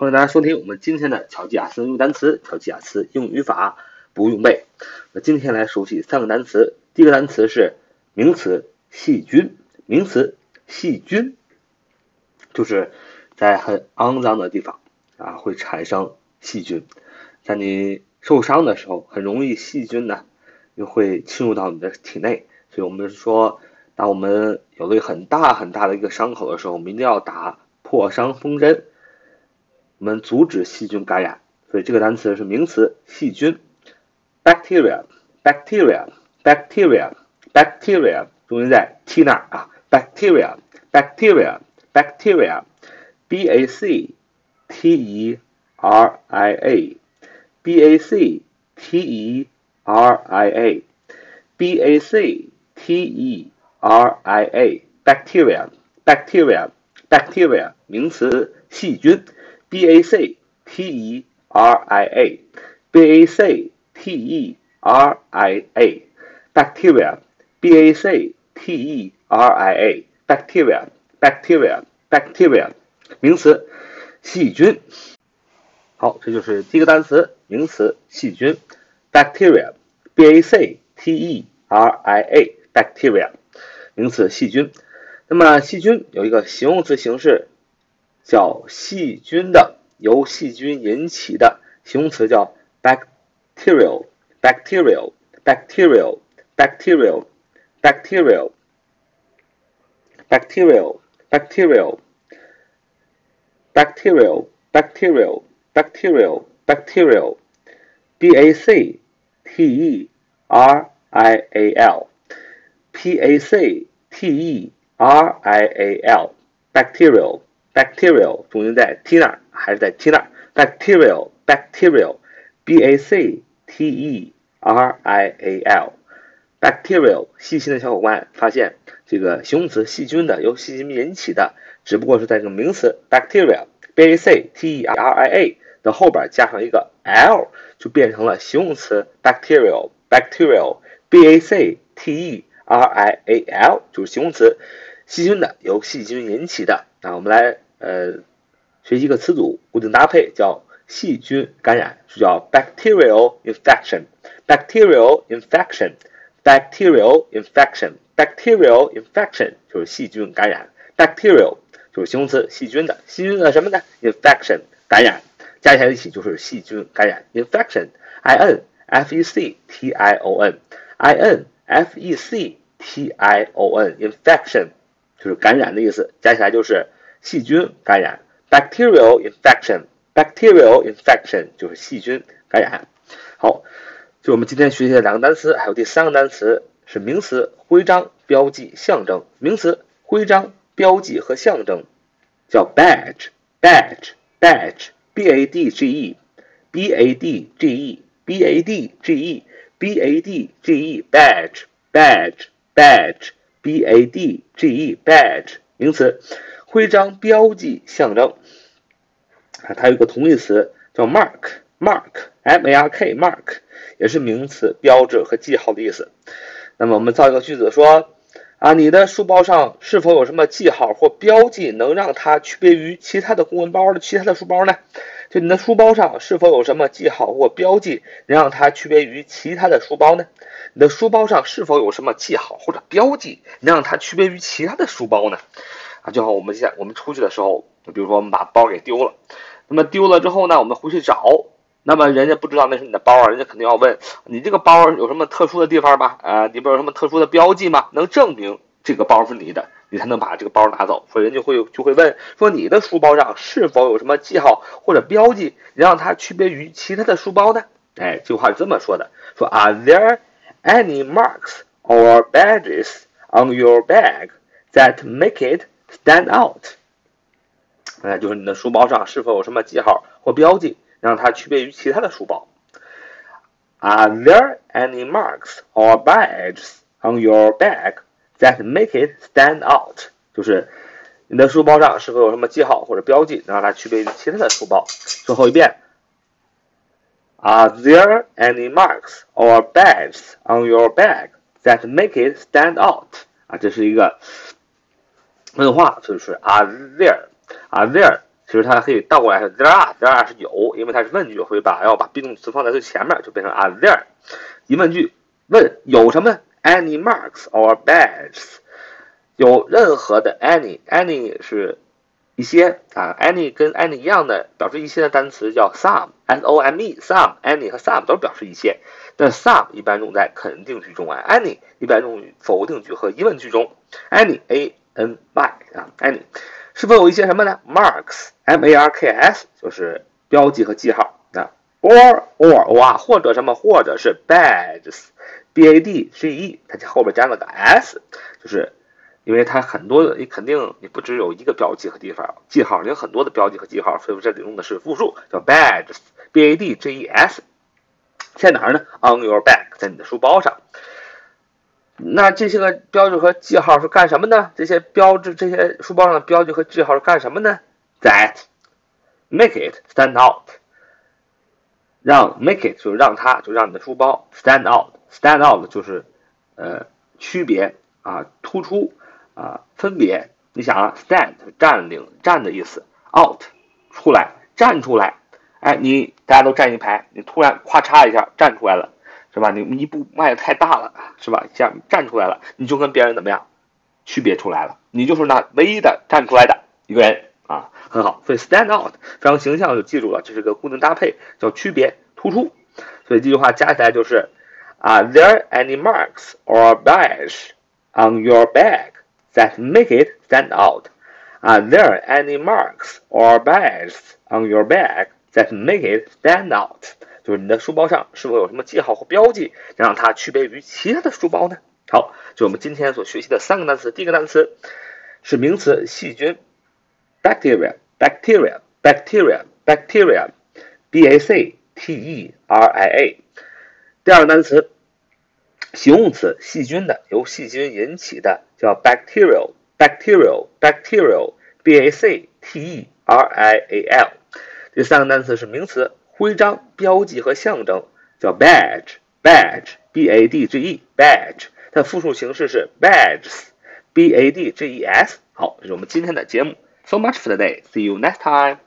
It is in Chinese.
欢迎大家收听我们今天的巧记雅思用单词、巧记雅思用语法不用背。那今天来熟悉三个单词。第一个单词是名词细菌，名词细菌，就是在很肮脏的地方啊会产生细菌，在你受伤的时候，很容易细菌呢又会侵入到你的体内，所以我们说，当我们有了一个很大很大的一个伤口的时候，我们一定要打破伤风针，我们阻止细菌感染。所以这个单词是名词细菌，bacteria，bacteria。bacteria bacteria 重音在 t 那儿啊，bacteria bacteria bacteria b a c t e r i a b a c t e r i a b a c t e r i a bacteria bacteria bacteria 名词细菌 b a c t e r i a b a c t e r i a bacteria, b a c t e r i a, bacteria, bacteria, bacteria，名词，细菌。好，这就是第一个单词，名词细菌，bacteria, b a c t e r i a, bacteria，名词细菌。那么细菌有一个形容词形式，叫细菌的，由细菌引起的，形容词叫 bacterial, bacterial, bacterial。bacterial, bacterial, bacterial, bacterial, bacterial, bacterial, bacterial, bacterial, b a c t e r i a l, p a c t e r i a l, bacterial, bacterial 重音在 t 那儿还是在 t 那儿？bacterial, bacterial, b a c t e r i a l。bacterial 细心的小伙伴发现，这个形容词细菌的由细菌引起的，只不过是在这个名词 bacterial b a c t e r i a 的后边加上一个 l，就变成了形容词 bacterial bacterial b a c t e r i a l 就是形容词细菌的由细菌引起的。那我们来呃学习一个词组固定搭配，叫细菌感染，是叫 bacterial infection bacterial infection。bacterial infection，bacterial infection 就是细菌感染，bacterial 就是形容词，细菌的，细菌的什么呢？infection 感染，加起来一起就是细菌感染，infection，i n f e c t i o n，i n f e c t i o n，infection 就是感染的意思，加起来就是细菌感染，bacterial infection，bacterial infection 就是细菌感染，好。就我们今天学习的两个单词，还有第三个单词是名词徽章、标记、象征。名词徽章、标记和象征叫 badge，badge，badge，b a d g e，b a d g e，b a d g e，b a d g e，badge，badge，badge，b a d g e，badge，名词徽章、标记、象征。啊，它有个同义词叫 mark，mark，m a r k，mark。也是名词，标志和记号的意思。那么我们造一个句子说：啊，你的书包上是否有什么记号或标记，能让它区别于其他的公文包的其他的书包呢？就你的书包上是否有什么记号或标记，能让它区别于其他的书包呢？你的书包上是否有什么记号或者标记，能让它区别于其他的书包呢？就好我们现在我们出去的时候，比如说我们把包给丢了，那么丢了之后呢，我们回去找。那么人家不知道那是你的包啊，人家肯定要问你这个包有什么特殊的地方吧？啊，里边有什么特殊的标记吗？能证明这个包是你的，你才能把这个包拿走。所以人就会就会问说你的书包上是否有什么记号或者标记，让它区别于其他的书包呢？哎，这句话是这么说的：说 Are there any marks or badges on your bag that make it stand out？哎，就是你的书包上是否有什么记号或标记？让它区别于其他的书包。Are there any marks or badges on your bag that make it stand out？就是你的书包上是否有什么记号或者标记，让它区别于其他的书包？最后一遍。Are there any marks or badges on your bag that make it stand out？啊，这是一个问话，就是 Are there？Are there？其实它可以倒过来是 there are，there are 是有，因为它是问句，会把要把 be 动词放在最前面，就变成 are there。疑问句问有什么？Any marks or badges？有任何的 any，any 是一些啊，any 跟 any 一样的表示一些的单词叫 some，s o m e，some，any 和 some 都表示一些，但 some 一般用在肯定句中啊，any 一般用于否定句和疑问句中，any a n y 啊，n 是否有一些什么呢？marks，m a r k s 就是标记和记号啊，or or 哇，或者什么，或者是 badges，b a d g e，它后边加了个 s，就是。因为它很多的，你肯定你不只有一个标记和地方记号，你有很多的标记和记号，所以这里用的是复数，叫 badges，b a d g e s，在哪儿呢？On your back，在你的书包上。那这些个标志和记号是干什么呢？这些标志，这些书包上的标志和记号是干什么呢？That make it stand out，让 make it 就是让它就让你的书包 stand out，stand out 就是呃区别啊突出。啊，分别，你想啊，stand 占领、站的意思，out 出来、站出来，哎，你大家都站一排，你突然咔嚓一下站出来了，是吧？你一步迈的太大了，是吧？这样站出来了，你就跟别人怎么样，区别出来了，你就是那唯一的站出来的一个人啊，很好，所以 stand out 非常形象，就记住了，这是个固定搭配，叫区别突出，所以这句话加起来就是啊，there any marks or badge on your bag？that make it stand out? Are there any marks or badges on your bag that make it stand out？就是你的书包上是否有什么记号或标记，能让它区别于其他的书包呢？好，就我们今天所学习的三个单词。第一个单词是名词细菌，bacteria，bacteria，bacteria，bacteria，b a c t e r i a。第二个单词形容词细菌的，由细菌引起的。叫 bacterial bacterial bacterial b a c t e r i a l，这三个单词是名词，徽章、标记和象征，叫 badge badge b a d g e badge，它的复数形式是 badges b a d g e s。好，这是我们今天的节目。So much for today. See you next time.